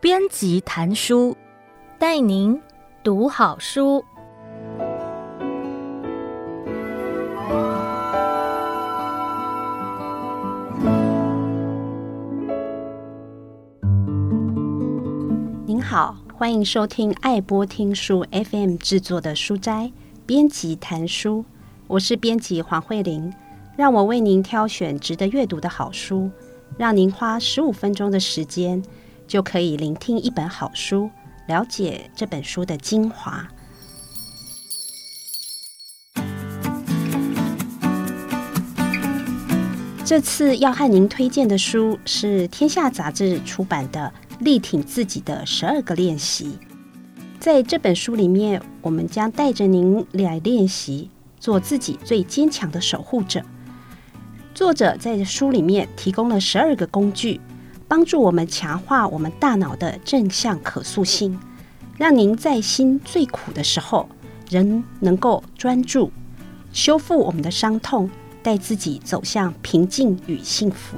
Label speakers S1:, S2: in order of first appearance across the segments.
S1: 编辑谈书，带您读好书。
S2: 您好，欢迎收听爱播听书 FM 制作的书斋编辑谈书，我是编辑黄慧玲，让我为您挑选值得阅读的好书，让您花十五分钟的时间。就可以聆听一本好书，了解这本书的精华。这次要和您推荐的书是天下杂志出版的《力挺自己的十二个练习》。在这本书里面，我们将带着您来练习做自己最坚强的守护者。作者在书里面提供了十二个工具。帮助我们强化我们大脑的正向可塑性，让您在心最苦的时候仍能够专注，修复我们的伤痛，带自己走向平静与幸福。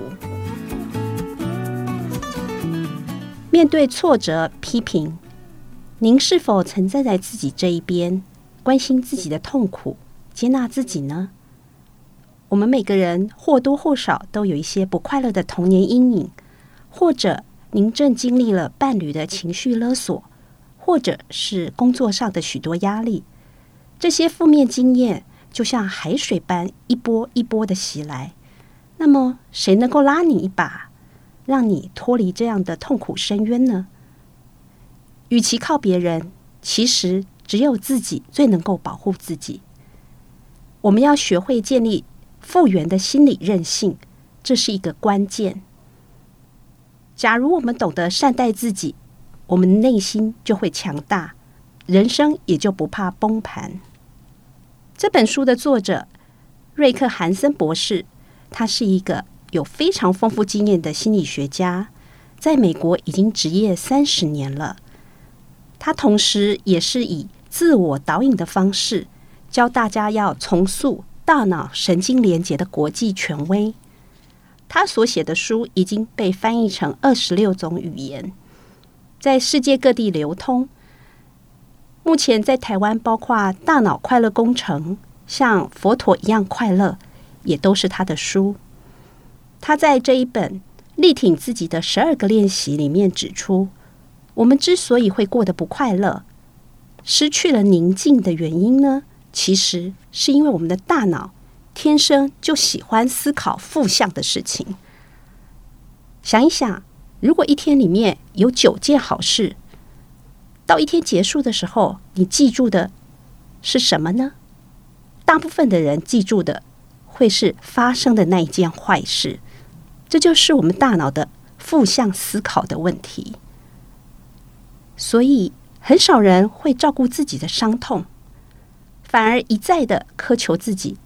S2: 面对挫折、批评，您是否曾站在自己这一边，关心自己的痛苦，接纳自己呢？我们每个人或多或少都有一些不快乐的童年阴影。或者您正经历了伴侣的情绪勒索，或者是工作上的许多压力，这些负面经验就像海水般一波一波的袭来。那么，谁能够拉你一把，让你脱离这样的痛苦深渊呢？与其靠别人，其实只有自己最能够保护自己。我们要学会建立复原的心理韧性，这是一个关键。假如我们懂得善待自己，我们内心就会强大，人生也就不怕崩盘。这本书的作者瑞克·韩森博士，他是一个有非常丰富经验的心理学家，在美国已经执业三十年了。他同时也是以自我导引的方式，教大家要重塑大脑神经连结的国际权威。他所写的书已经被翻译成二十六种语言，在世界各地流通。目前在台湾，包括《大脑快乐工程》、像佛陀一样快乐，也都是他的书。他在这一本《力挺自己的十二个练习》里面指出，我们之所以会过得不快乐、失去了宁静的原因呢，其实是因为我们的大脑。天生就喜欢思考负向的事情。想一想，如果一天里面有九件好事，到一天结束的时候，你记住的是什么呢？大部分的人记住的会是发生的那一件坏事。这就是我们大脑的负向思考的问题。所以，很少人会照顾自己的伤痛，反而一再的苛求自己。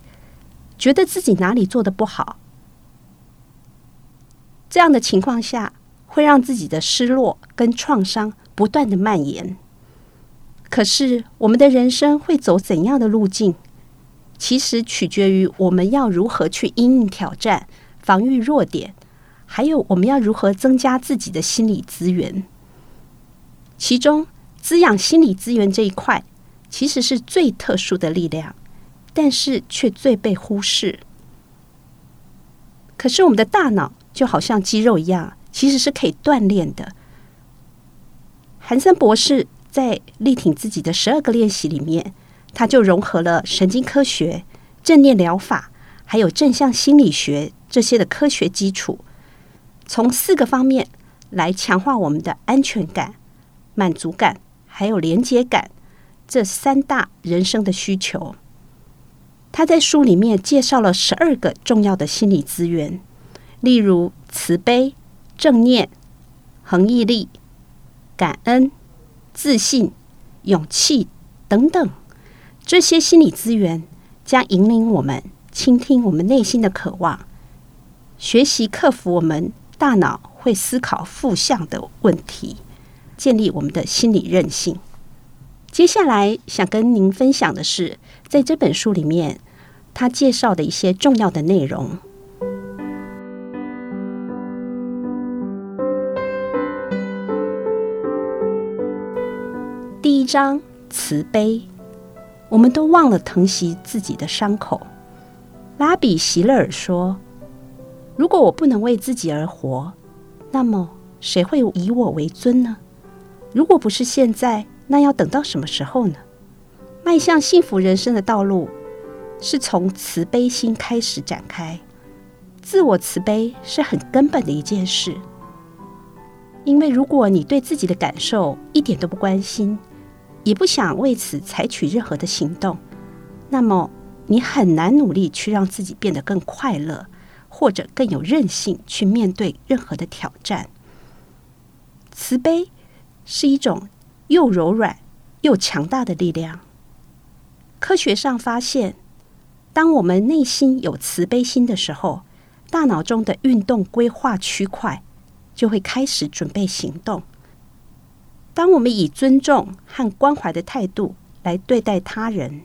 S2: 觉得自己哪里做的不好，这样的情况下会让自己的失落跟创伤不断的蔓延。可是我们的人生会走怎样的路径，其实取决于我们要如何去因应挑战、防御弱点，还有我们要如何增加自己的心理资源。其中，滋养心理资源这一块，其实是最特殊的力量。但是却最被忽视。可是我们的大脑就好像肌肉一样，其实是可以锻炼的。韩森博士在力挺自己的十二个练习里面，他就融合了神经科学、正念疗法，还有正向心理学这些的科学基础，从四个方面来强化我们的安全感、满足感，还有连接感这三大人生的需求。他在书里面介绍了十二个重要的心理资源，例如慈悲、正念、恒毅力、感恩、自信、勇气等等。这些心理资源将引领我们倾听我们内心的渴望，学习克服我们大脑会思考负向的问题，建立我们的心理韧性。接下来想跟您分享的是，在这本书里面，他介绍的一些重要的内容。第一章，慈悲。我们都忘了疼惜自己的伤口。拉比席勒尔说：“如果我不能为自己而活，那么谁会以我为尊呢？如果不是现在，那要等到什么时候呢？”迈向幸福人生的道路，是从慈悲心开始展开。自我慈悲是很根本的一件事，因为如果你对自己的感受一点都不关心，也不想为此采取任何的行动，那么你很难努力去让自己变得更快乐，或者更有韧性去面对任何的挑战。慈悲是一种又柔软又强大的力量。科学上发现，当我们内心有慈悲心的时候，大脑中的运动规划区块就会开始准备行动。当我们以尊重和关怀的态度来对待他人，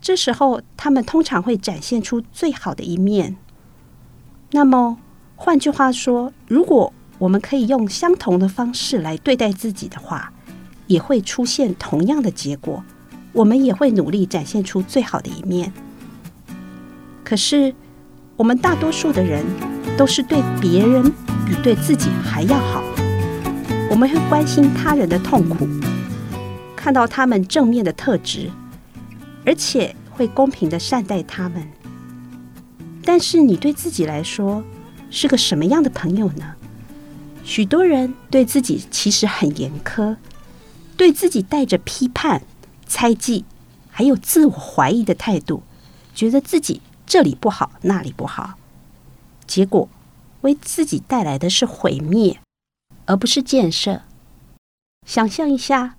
S2: 这时候他们通常会展现出最好的一面。那么，换句话说，如果我们可以用相同的方式来对待自己的话，也会出现同样的结果。我们也会努力展现出最好的一面。可是，我们大多数的人都是对别人比对自己还要好。我们会关心他人的痛苦，看到他们正面的特质，而且会公平地善待他们。但是，你对自己来说是个什么样的朋友呢？许多人对自己其实很严苛，对自己带着批判。猜忌，还有自我怀疑的态度，觉得自己这里不好，那里不好，结果为自己带来的是毁灭，而不是建设。想象一下，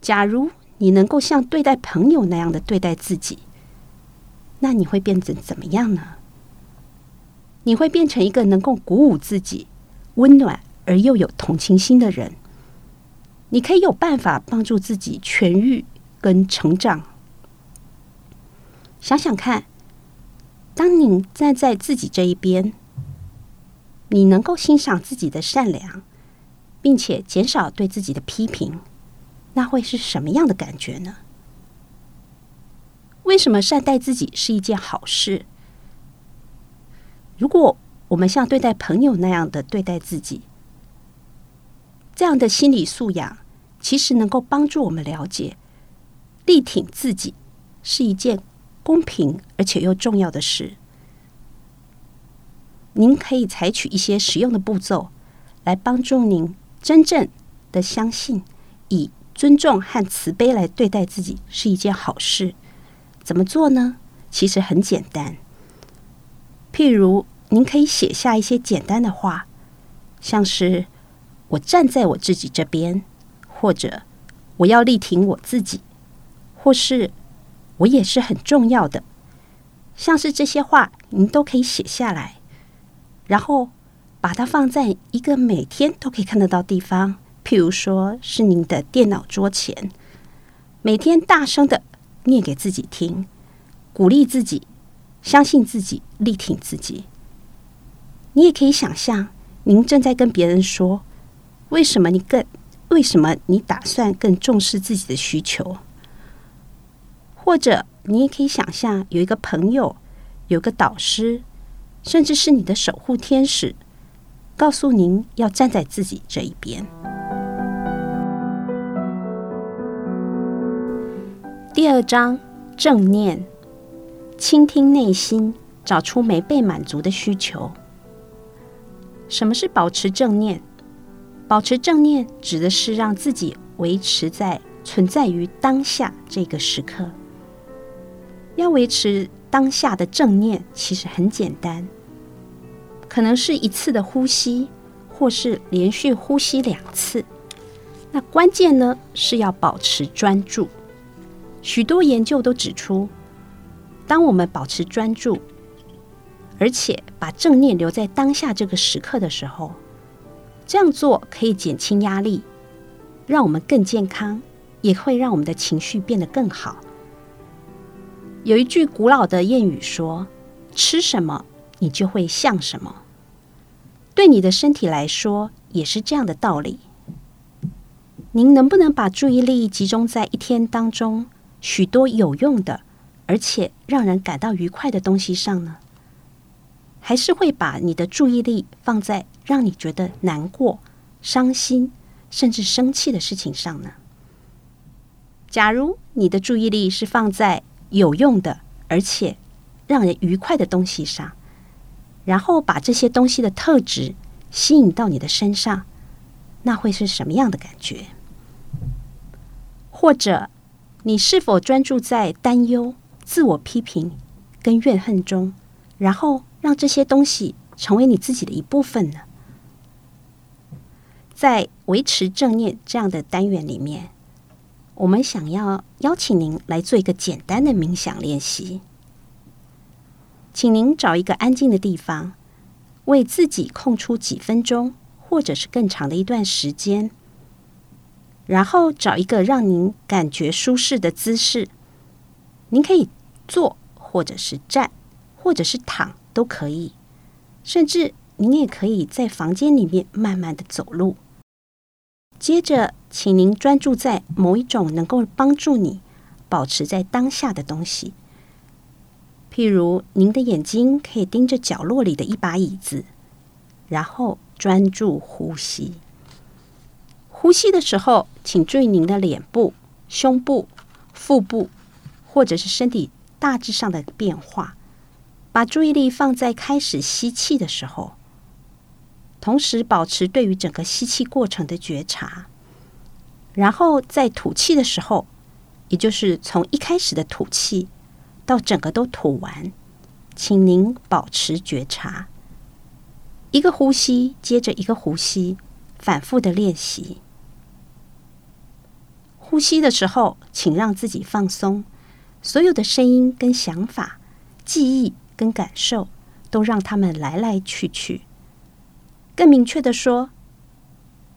S2: 假如你能够像对待朋友那样的对待自己，那你会变成怎么样呢？你会变成一个能够鼓舞自己、温暖而又有同情心的人。你可以有办法帮助自己痊愈。跟成长，想想看，当你站在自己这一边，你能够欣赏自己的善良，并且减少对自己的批评，那会是什么样的感觉呢？为什么善待自己是一件好事？如果我们像对待朋友那样的对待自己，这样的心理素养，其实能够帮助我们了解。力挺自己是一件公平而且又重要的事。您可以采取一些实用的步骤，来帮助您真正的相信，以尊重和慈悲来对待自己是一件好事。怎么做呢？其实很简单。譬如，您可以写下一些简单的话，像是“我站在我自己这边”，或者“我要力挺我自己”。或是我也是很重要的，像是这些话，您都可以写下来，然后把它放在一个每天都可以看得到地方，譬如说是您的电脑桌前，每天大声的念给自己听，鼓励自己，相信自己，力挺自己。你也可以想象，您正在跟别人说，为什么你更，为什么你打算更重视自己的需求。或者，你也可以想象有一个朋友，有个导师，甚至是你的守护天使，告诉您要站在自己这一边。第二章，正念，倾听内心，找出没被满足的需求。什么是保持正念？保持正念指的是让自己维持在存在于当下这个时刻。要维持当下的正念，其实很简单，可能是一次的呼吸，或是连续呼吸两次。那关键呢，是要保持专注。许多研究都指出，当我们保持专注，而且把正念留在当下这个时刻的时候，这样做可以减轻压力，让我们更健康，也会让我们的情绪变得更好。有一句古老的谚语说：“吃什么，你就会像什么。”对你的身体来说，也是这样的道理。您能不能把注意力集中在一天当中许多有用的，而且让人感到愉快的东西上呢？还是会把你的注意力放在让你觉得难过、伤心，甚至生气的事情上呢？假如你的注意力是放在有用的，而且让人愉快的东西上，然后把这些东西的特质吸引到你的身上，那会是什么样的感觉？或者，你是否专注在担忧、自我批评跟怨恨中，然后让这些东西成为你自己的一部分呢？在维持正念这样的单元里面，我们想要邀请您来做一个简单的冥想练习。请您找一个安静的地方，为自己空出几分钟，或者是更长的一段时间，然后找一个让您感觉舒适的姿势。您可以坐，或者是站，或者是躺都可以，甚至您也可以在房间里面慢慢的走路。接着，请您专注在某一种能够帮助你保持在当下的东西。譬如，您的眼睛可以盯着角落里的一把椅子，然后专注呼吸。呼吸的时候，请注意您的脸部、胸部、腹部，或者是身体大致上的变化。把注意力放在开始吸气的时候。同时保持对于整个吸气过程的觉察，然后在吐气的时候，也就是从一开始的吐气到整个都吐完，请您保持觉察，一个呼吸接着一个呼吸，反复的练习。呼吸的时候，请让自己放松，所有的声音跟想法、记忆跟感受，都让他们来来去去。更明确地说，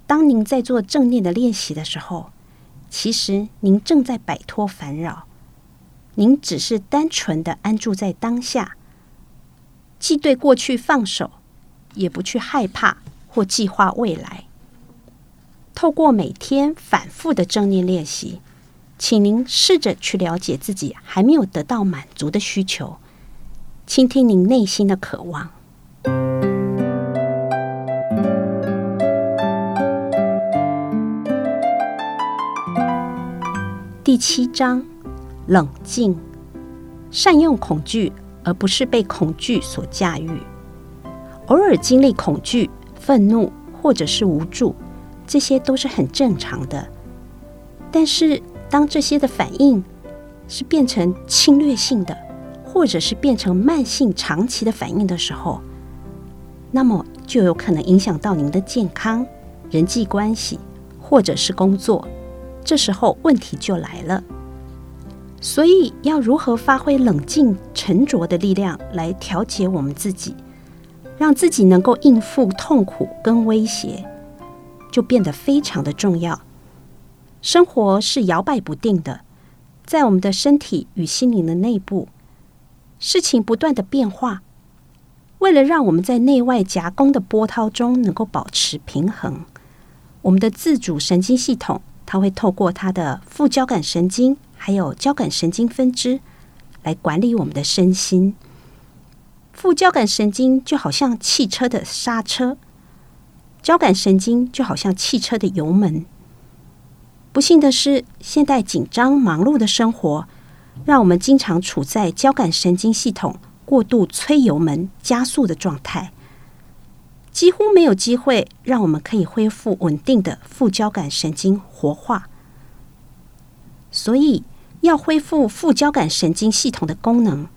S2: 当您在做正念的练习的时候，其实您正在摆脱烦扰。您只是单纯的安住在当下，既对过去放手，也不去害怕或计划未来。透过每天反复的正念练习，请您试着去了解自己还没有得到满足的需求，倾听您内心的渴望。第七章，冷静，善用恐惧，而不是被恐惧所驾驭。偶尔经历恐惧、愤怒或者是无助，这些都是很正常的。但是，当这些的反应是变成侵略性的，或者是变成慢性、长期的反应的时候，那么就有可能影响到您的健康、人际关系，或者是工作。这时候问题就来了，所以要如何发挥冷静沉着的力量来调节我们自己，让自己能够应付痛苦跟威胁，就变得非常的重要。生活是摇摆不定的，在我们的身体与心灵的内部，事情不断的变化。为了让我们在内外夹攻的波涛中能够保持平衡，我们的自主神经系统。它会透过它的副交感神经，还有交感神经分支来管理我们的身心。副交感神经就好像汽车的刹车，交感神经就好像汽车的油门。不幸的是，现代紧张忙碌的生活，让我们经常处在交感神经系统过度催油门加速的状态。几乎没有机会让我们可以恢复稳定的副交感神经活化，所以要恢复副交感神经系统的功能，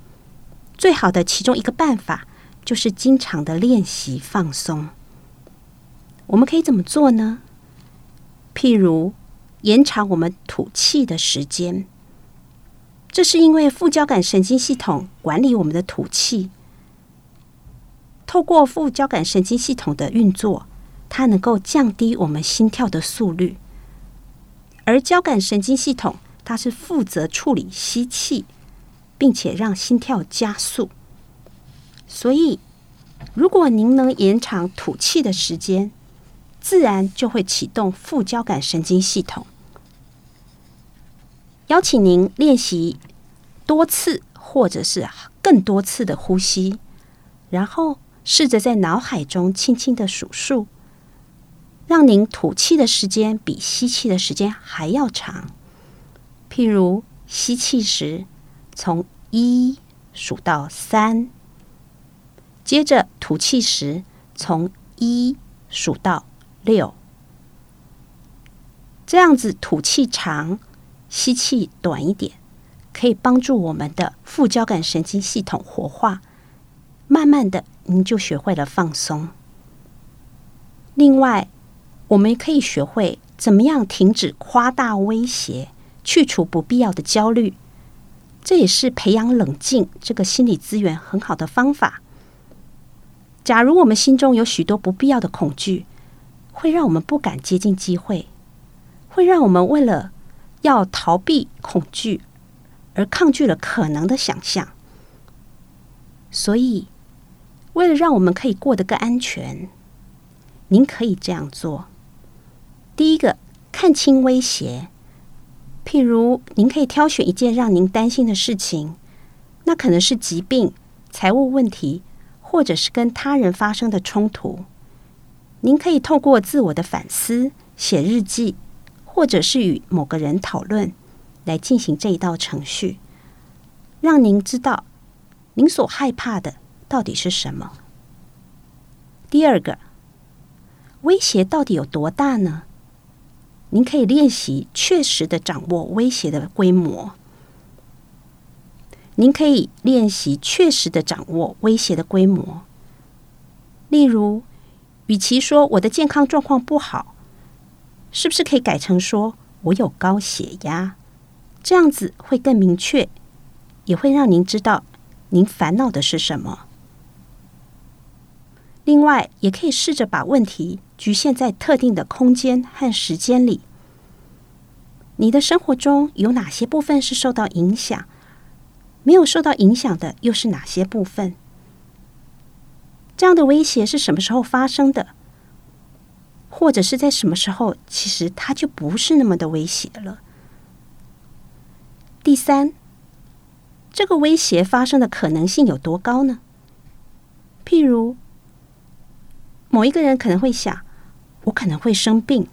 S2: 最好的其中一个办法就是经常的练习放松。我们可以怎么做呢？譬如延长我们吐气的时间，这是因为副交感神经系统管理我们的吐气。透过副交感神经系统的运作，它能够降低我们心跳的速率。而交感神经系统，它是负责处理吸气，并且让心跳加速。所以，如果您能延长吐气的时间，自然就会启动副交感神经系统。邀请您练习多次或者是更多次的呼吸，然后试着在脑海中轻轻的数数，让您吐气的时间比吸气的时间还要长。譬如吸气时，从一数到三，接着吐气时，从一数到六，这样子吐气长。吸气短一点，可以帮助我们的副交感神经系统活化。慢慢的，您就学会了放松。另外，我们可以学会怎么样停止夸大威胁，去除不必要的焦虑。这也是培养冷静这个心理资源很好的方法。假如我们心中有许多不必要的恐惧，会让我们不敢接近机会，会让我们为了要逃避恐惧，而抗拒了可能的想象。所以，为了让我们可以过得更安全，您可以这样做：第一个，看清威胁。譬如，您可以挑选一件让您担心的事情，那可能是疾病、财务问题，或者是跟他人发生的冲突。您可以透过自我的反思、写日记。或者是与某个人讨论，来进行这一道程序，让您知道您所害怕的到底是什么。第二个，威胁到底有多大呢？您可以练习确实的掌握威胁的规模。您可以练习确实的掌握威胁的规模。例如，与其说我的健康状况不好。是不是可以改成说“我有高血压”？这样子会更明确，也会让您知道您烦恼的是什么。另外，也可以试着把问题局限在特定的空间和时间里。你的生活中有哪些部分是受到影响？没有受到影响的又是哪些部分？这样的威胁是什么时候发生的？或者是在什么时候，其实它就不是那么的威胁了。第三，这个威胁发生的可能性有多高呢？譬如，某一个人可能会想，我可能会生病，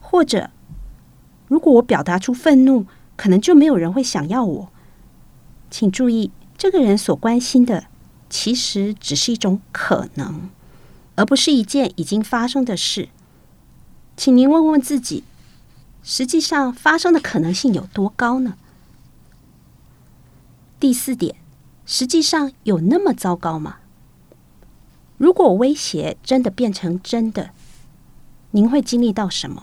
S2: 或者如果我表达出愤怒，可能就没有人会想要我。请注意，这个人所关心的其实只是一种可能，而不是一件已经发生的事。请您问问自己，实际上发生的可能性有多高呢？第四点，实际上有那么糟糕吗？如果威胁真的变成真的，您会经历到什么？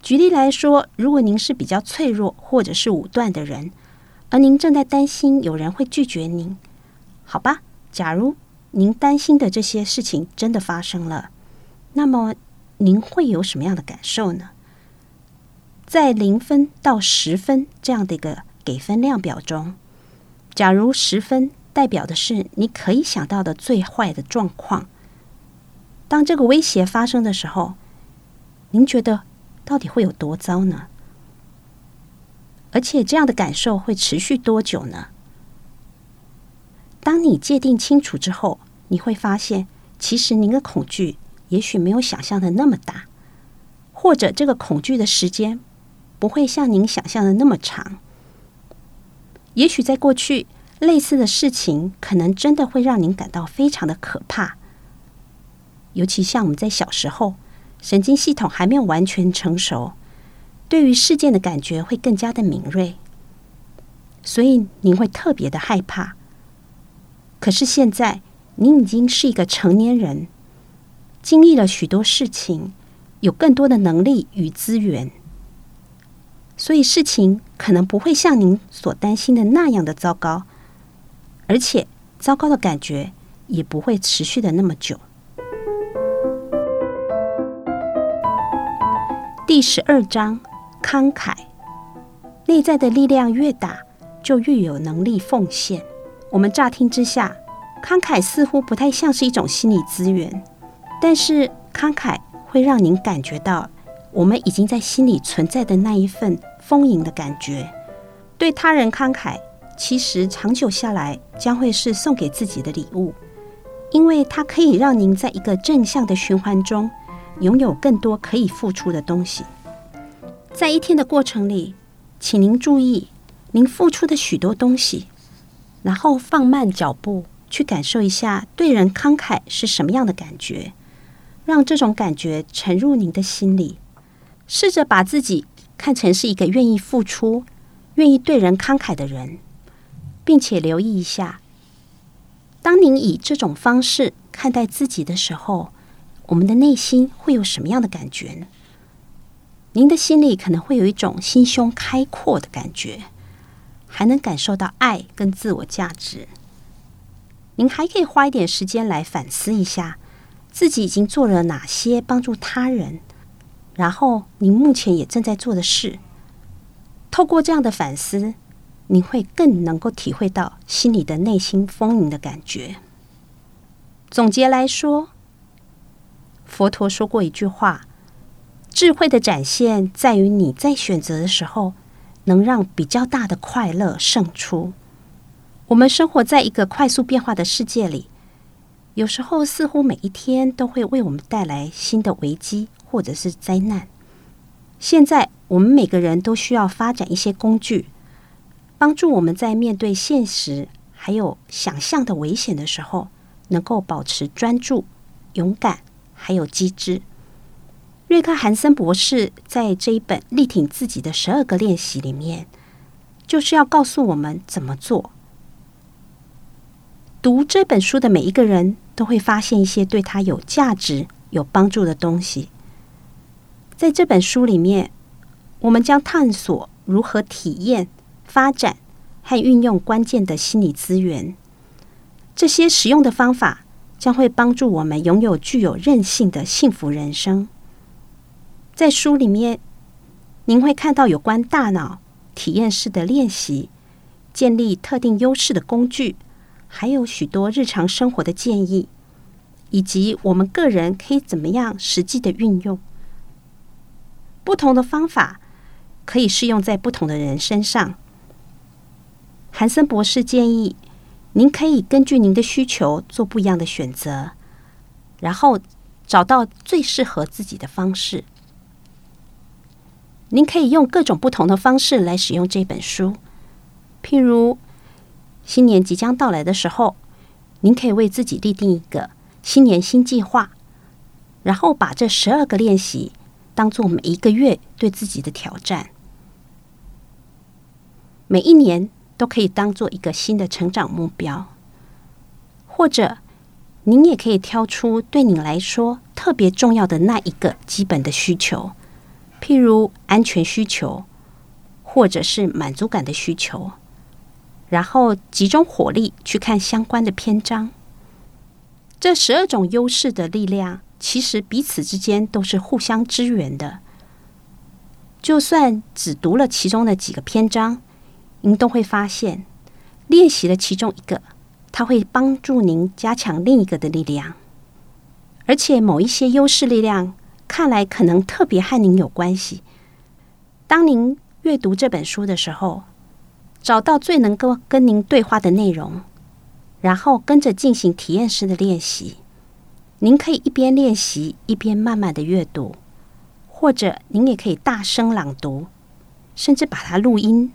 S2: 举例来说，如果您是比较脆弱或者是武断的人，而您正在担心有人会拒绝您，好吧？假如您担心的这些事情真的发生了，那么。您会有什么样的感受呢？在零分到十分这样的一个给分量表中，假如十分代表的是你可以想到的最坏的状况，当这个威胁发生的时候，您觉得到底会有多糟呢？而且这样的感受会持续多久呢？当你界定清楚之后，你会发现，其实您的恐惧。也许没有想象的那么大，或者这个恐惧的时间不会像您想象的那么长。也许在过去，类似的事情可能真的会让您感到非常的可怕。尤其像我们在小时候，神经系统还没有完全成熟，对于事件的感觉会更加的敏锐，所以您会特别的害怕。可是现在，您已经是一个成年人。经历了许多事情，有更多的能力与资源，所以事情可能不会像您所担心的那样的糟糕，而且糟糕的感觉也不会持续的那么久。第十二章：慷慨。内在的力量越大，就越有能力奉献。我们乍听之下，慷慨似乎不太像是一种心理资源，但是慷慨会让您感觉到我们已经在心里存在的那一份丰盈的感觉。对他人慷慨，其实长久下来将会是送给自己的礼物，因为它可以让您在一个正向的循环中，拥有更多可以付出的东西。在一天的过程里，请您注意您付出的许多东西，然后放慢脚步。去感受一下对人慷慨是什么样的感觉，让这种感觉沉入您的心里。试着把自己看成是一个愿意付出、愿意对人慷慨的人，并且留意一下，当您以这种方式看待自己的时候，我们的内心会有什么样的感觉呢？您的心里可能会有一种心胸开阔的感觉，还能感受到爱跟自我价值。您还可以花一点时间来反思一下，自己已经做了哪些帮助他人，然后您目前也正在做的事。透过这样的反思，你会更能够体会到心里的内心丰盈的感觉。总结来说，佛陀说过一句话：智慧的展现在于你在选择的时候，能让比较大的快乐胜出。我们生活在一个快速变化的世界里，有时候似乎每一天都会为我们带来新的危机或者是灾难。现在，我们每个人都需要发展一些工具，帮助我们在面对现实还有想象的危险的时候，能够保持专注、勇敢还有机智。瑞克·韩森博士在这一本《力挺自己的十二个练习》里面，就是要告诉我们怎么做。读这本书的每一个人都会发现一些对他有价值、有帮助的东西。在这本书里面，我们将探索如何体验、发展和运用关键的心理资源。这些实用的方法将会帮助我们拥有具有韧性的幸福人生。在书里面，您会看到有关大脑体验式的练习、建立特定优势的工具。还有许多日常生活的建议，以及我们个人可以怎么样实际的运用。不同的方法可以适用在不同的人身上。韩森博士建议，您可以根据您的需求做不一样的选择，然后找到最适合自己的方式。您可以用各种不同的方式来使用这本书，譬如。新年即将到来的时候，您可以为自己立定一个新年新计划，然后把这十二个练习当做每一个月对自己的挑战。每一年都可以当做一个新的成长目标，或者您也可以挑出对你来说特别重要的那一个基本的需求，譬如安全需求，或者是满足感的需求。然后集中火力去看相关的篇章。这十二种优势的力量，其实彼此之间都是互相支援的。就算只读了其中的几个篇章，您都会发现，练习了其中一个，它会帮助您加强另一个的力量。而且某一些优势力量，看来可能特别和您有关系。当您阅读这本书的时候，找到最能够跟您对话的内容，然后跟着进行体验式的练习。您可以一边练习一边慢慢的阅读，或者您也可以大声朗读，甚至把它录音。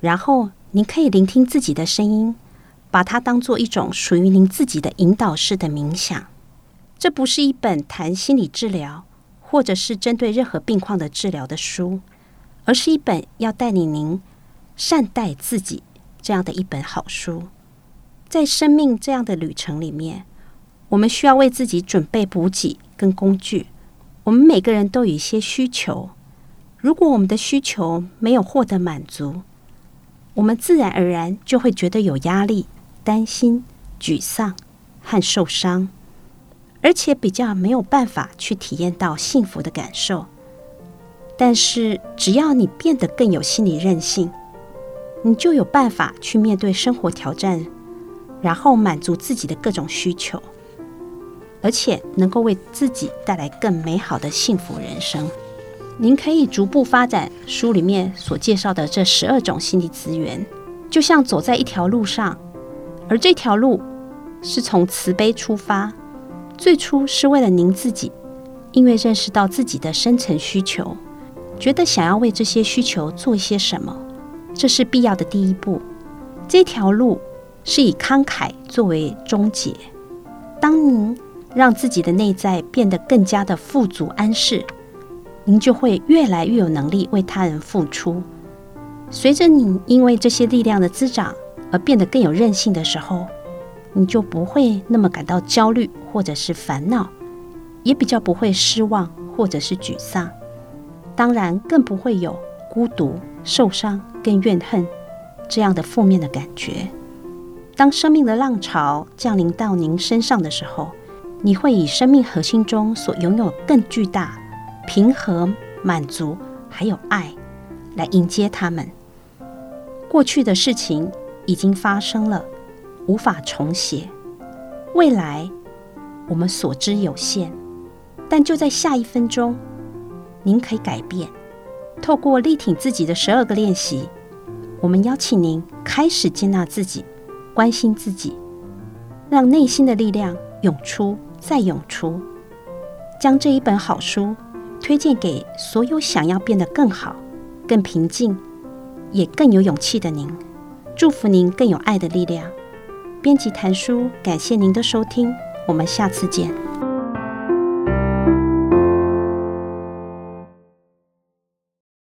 S2: 然后您可以聆听自己的声音，把它当做一种属于您自己的引导式的冥想。这不是一本谈心理治疗，或者是针对任何病况的治疗的书，而是一本要带领您。善待自己这样的一本好书，在生命这样的旅程里面，我们需要为自己准备补给跟工具。我们每个人都有一些需求，如果我们的需求没有获得满足，我们自然而然就会觉得有压力、担心、沮丧和受伤，而且比较没有办法去体验到幸福的感受。但是，只要你变得更有心理韧性。你就有办法去面对生活挑战，然后满足自己的各种需求，而且能够为自己带来更美好的幸福人生。您可以逐步发展书里面所介绍的这十二种心理资源，就像走在一条路上，而这条路是从慈悲出发，最初是为了您自己，因为认识到自己的深层需求，觉得想要为这些需求做些什么。这是必要的第一步。这条路是以慷慨作为终结。当您让自己的内在变得更加的富足安适，您就会越来越有能力为他人付出。随着你因为这些力量的滋长而变得更有韧性的时候，你就不会那么感到焦虑或者是烦恼，也比较不会失望或者是沮丧。当然，更不会有孤独。受伤跟怨恨这样的负面的感觉，当生命的浪潮降临到您身上的时候，你会以生命核心中所拥有更巨大、平和、满足还有爱来迎接他们。过去的事情已经发生了，无法重写。未来我们所知有限，但就在下一分钟，您可以改变。透过力挺自己的十二个练习，我们邀请您开始接纳自己，关心自己，让内心的力量涌出再涌出。将这一本好书推荐给所有想要变得更好、更平静、也更有勇气的您。祝福您更有爱的力量。编辑谭叔，感谢您的收听，我们下次见。